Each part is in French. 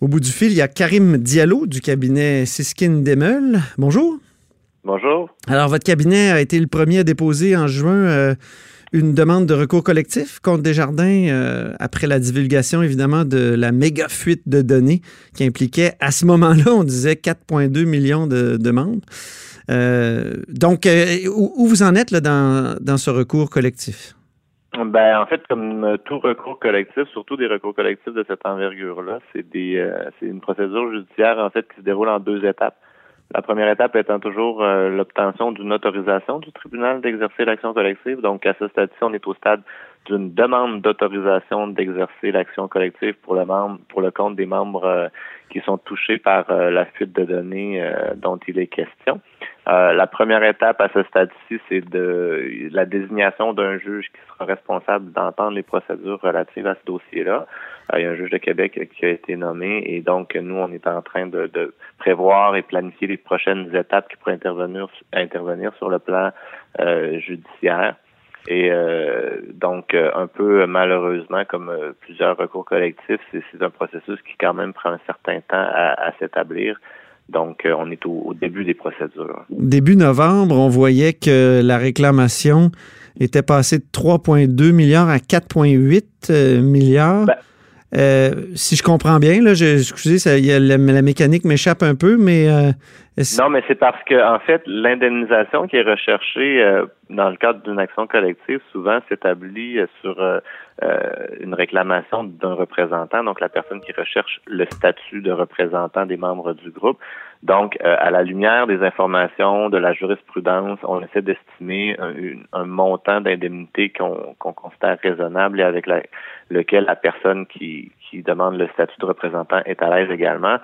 Au bout du fil, il y a Karim Diallo du cabinet Siskin Demel. Bonjour. Bonjour. Alors, votre cabinet a été le premier à déposer en juin euh, une demande de recours collectif contre Desjardins euh, après la divulgation, évidemment, de la méga fuite de données qui impliquait, à ce moment-là, on disait 4,2 millions de, membres. Euh, donc, où, vous en êtes là, dans, dans ce recours collectif? Ben, en fait, comme tout recours collectif, surtout des recours collectifs de cette envergure-là, c'est des, euh, c'est une procédure judiciaire en fait qui se déroule en deux étapes. La première étape étant toujours euh, l'obtention d'une autorisation du tribunal d'exercer l'action collective. Donc, à ce stade-ci, on est au stade d'une demande d'autorisation d'exercer l'action collective pour le membre, pour le compte des membres euh, qui sont touchés par la fuite de données dont il est question. Euh, la première étape à ce stade-ci, c'est de la désignation d'un juge qui sera responsable d'entendre les procédures relatives à ce dossier-là. Euh, il y a un juge de Québec qui a été nommé et donc nous, on est en train de, prévoir et planifier les prochaines étapes qui pourraient intervenir, sur le plan euh, judiciaire. Et donc, un peu malheureusement, comme plusieurs recours collectifs, c'est un processus qui quand même prend un certain temps à s'établir. Donc, euh, on est au, début des procédures. Début novembre, on voyait que la réclamation était passée de 3,2 milliards à 4,8 euh, milliards. Ben, euh, si je comprends bien, là, je, excusez, ça, la, mécanique m'échappe un peu, mais non, mais c'est parce que en fait, l'indemnisation qui est recherchée dans le cadre d'une action collective souvent s'établit sur une réclamation d'un représentant, donc la personne qui recherche le statut de représentant des membres du groupe. Donc, euh, à la lumière des informations, de la jurisprudence, on essaie d'estimer un, montant d'indemnité qu'on considère raisonnable et avec lequel la personne qui, qui demande le statut de représentant est à l'aise également.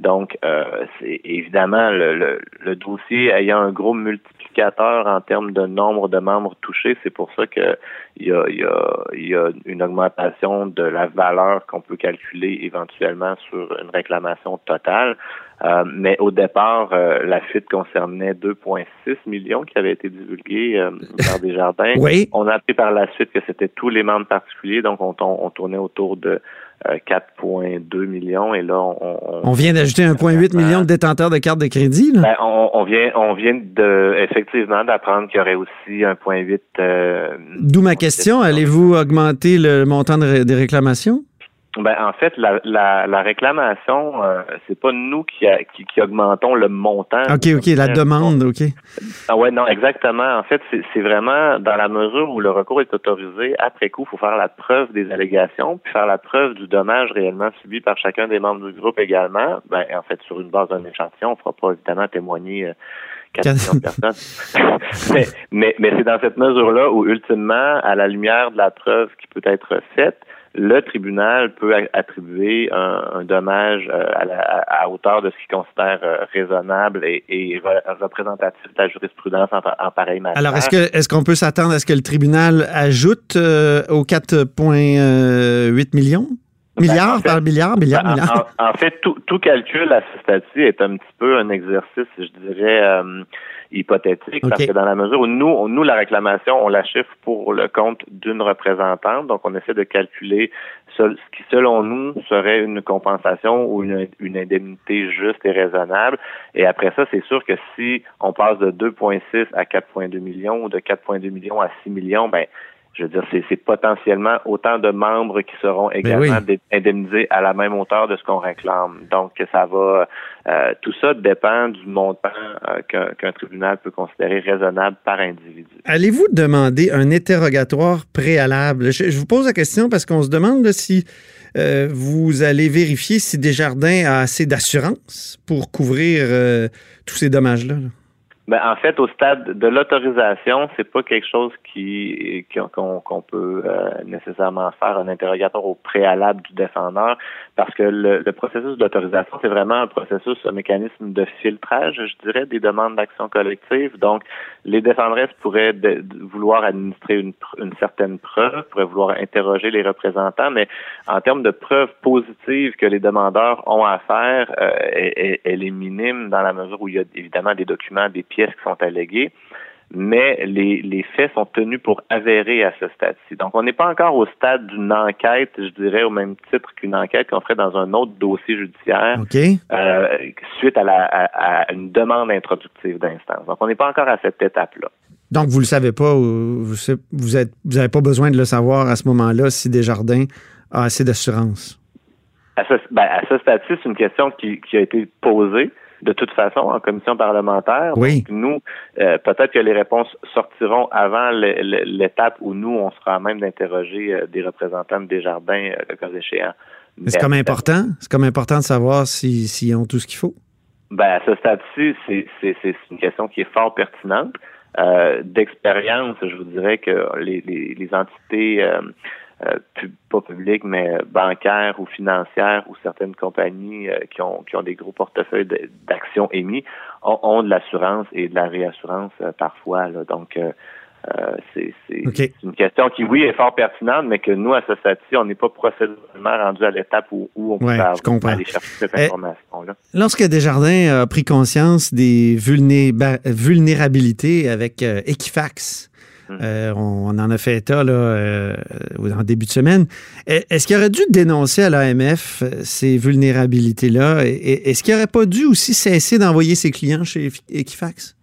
Donc, euh, c'est évidemment le, le, dossier ayant un gros multiplicateur en termes de nombre de membres touchés, c'est pour ça que il y a, y a, y a une augmentation de la valeur qu'on peut calculer éventuellement sur une réclamation totale. Euh, mais au départ, euh, la fuite concernait 2,6 millions qui avaient été divulgués euh, par des jardins. Oui. On a appris par la suite que c'était tous les membres particuliers, donc on, on tournait autour de 4,2 millions et là on, on, vient d'ajouter 1,8 million de détenteurs de cartes de crédit. Ben, on, vient on vient de effectivement d'apprendre qu'il y aurait aussi 1,8. D'où ma question allez-vous augmenter le montant des réclamations? Ben, en fait, la, la, la réclamation, euh, c'est pas nous qui, qui, qui, augmentons le montant. OK, OK, la demande, OK. Ah ouais, non, exactement. En fait, c'est vraiment dans la mesure où le recours est autorisé, après coup, il faut faire la preuve des allégations, puis faire la preuve du dommage réellement subi par chacun des membres du groupe également. Ben, en fait, sur une base d'un échantillon, on fera pas évidemment témoigner euh, 4 personnes. mais mais, mais c'est dans cette mesure-là où, ultimement, à la lumière de la preuve qui peut être faite, le tribunal peut attribuer un, dommage euh, à, hauteur de ce qu'il considère euh, raisonnable et, représentatif de la jurisprudence en, pareil matière. Alors, est-ce que est-ce qu'on peut s'attendre à ce que le tribunal ajoute euh, aux 4,8 millions? Ben, milliards par milliard, milliard, ben, milliard. En, fait, tout, tout, calcul à ce stade-ci est un petit peu un exercice, je dirais, hypothétique parce que dans la mesure où nous, nous la réclamation, on la chiffre pour le compte d'une représentante, donc on essaie de calculer ce qui selon nous serait une compensation ou une, une indemnité juste et raisonnable. Et après ça, c'est sûr que si on passe de 2,6 à 4,2 millions ou de 4,2 millions à 6 millions, ben je veux dire, c'est potentiellement autant de membres qui seront ben également indemnisés à la même hauteur de ce qu'on réclame. Donc, ça va, euh, tout ça dépend du montant euh, qu'un tribunal peut considérer raisonnable par individu. Allez-vous demander un interrogatoire préalable? Je, vous pose la question parce qu'on se demande si euh, vous allez vérifier si Desjardins a assez d'assurance pour couvrir tous ces dommages-là. là ben, en fait, au stade de l'autorisation, c'est pas quelque chose qui qu'on peut euh, nécessairement faire un interrogatoire au préalable du défendeur, parce que le, processus d'autorisation, c'est vraiment un processus, un mécanisme de filtrage, je dirais, des demandes d'action collective. Donc, les défendresses pourraient vouloir administrer une, une certaine preuve, pourraient vouloir interroger les représentants, mais en termes de preuves positives que les demandeurs ont à faire, euh, elle, elle, est minime dans la mesure où il y a évidemment des documents, des pièces qui sont alléguées. mais les, les faits sont tenus pour avérés à ce stade-ci. Donc, on n'est pas encore au stade d'une enquête, je dirais, au même titre qu'une enquête qu'on ferait dans un autre dossier judiciaire euh, suite à, la, à, une demande introductive d'instance. Donc, on n'est pas encore à cette étape-là. Donc, vous ne le savez pas, vous n'avez vous pas besoin de le savoir à ce moment-là si Desjardins a assez d'assurance? À ce, ben, ce stade-ci, c'est une question qui, qui a été posée de toute façon en commission parlementaire. Oui. Donc, nous, euh, peut-être que les réponses sortiront avant l'étape où nous, on sera à même d'interroger euh, des représentants de Desjardins, euh, le cas échéant. c'est comme important. C'est comme important de savoir s'ils si, ont tout ce qu'il faut. Ben, à ce stade-ci, c'est une question qui est fort pertinente. D'expérience, je vous dirais que les, les, les entités euh, pas publiques, mais bancaires ou financières ou certaines compagnies euh, qui ont qui ont des gros portefeuilles d'actions émis ont, de l'assurance et de la réassurance euh, parfois. Là. Donc c'est une question qui, oui, est fort pertinente, mais que nous, à ce stade-ci, on n'est pas procéduralement rendu à l'étape où, où, on peut aller chercher cette eh, information-là. Lorsque Desjardins a pris conscience des vulnérabilités avec Equifax. Euh, on, en a fait état là, euh, en début de semaine. E, est-ce qu'il aurait dû dénoncer à l'AMF euh, ces vulnérabilités-là? Est-ce qu'il n'aurait pas dû aussi cesser d'envoyer ses clients chez Equifax?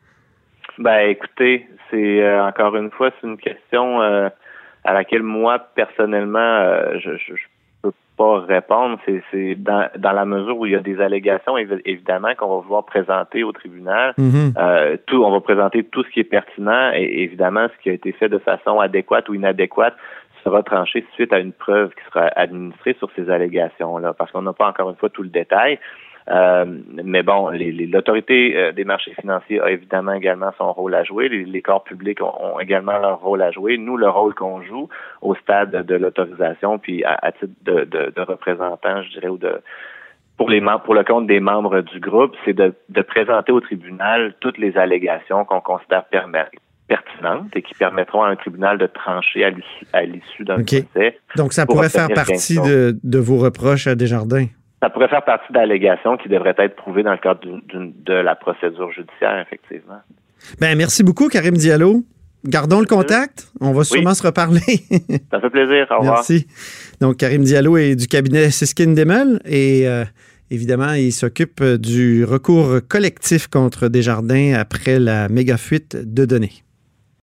Ben, écoutez, c'est encore une fois, c'est une question à laquelle moi, personnellement, je, je, pas répondre. C'est dans, dans la mesure où il y a des allégations, évidemment, qu'on va vouloir présenter au tribunal. Mm-hmm. euh, tout, on va présenter tout ce qui est pertinent et évidemment ce qui a été fait de façon adéquate ou inadéquate sera tranché suite à une preuve qui sera administrée sur ces allégations-là, parce qu'on n'a pas encore une fois tout le détail. Euh, mais bon, l'autorité euh, des marchés financiers a évidemment également son rôle à jouer. Les, corps publics ont, également leur rôle à jouer. Nous, le rôle qu'on joue au stade de l'autorisation, puis à, titre de, de, de, représentant, je dirais, ou de pour les membres, pour le compte des membres du groupe, c'est de, de présenter au tribunal toutes les allégations qu'on considère pertinentes et qui permettront à un tribunal de trancher à l'issue d'un procès. Donc, ça pourrait faire partie de, de vos reproches à Desjardins? Ça pourrait faire partie d'allégations qui devraient être prouvées dans le cadre de la procédure judiciaire, effectivement. Ben, merci beaucoup, Karim Diallo. Gardons le contact. On va sûrement se reparler. ça fait plaisir. Au revoir. Merci. Donc, Karim Diallo est du cabinet Siskin Demel et euh, évidemment, il s'occupe du recours collectif contre Desjardins après la méga fuite de données.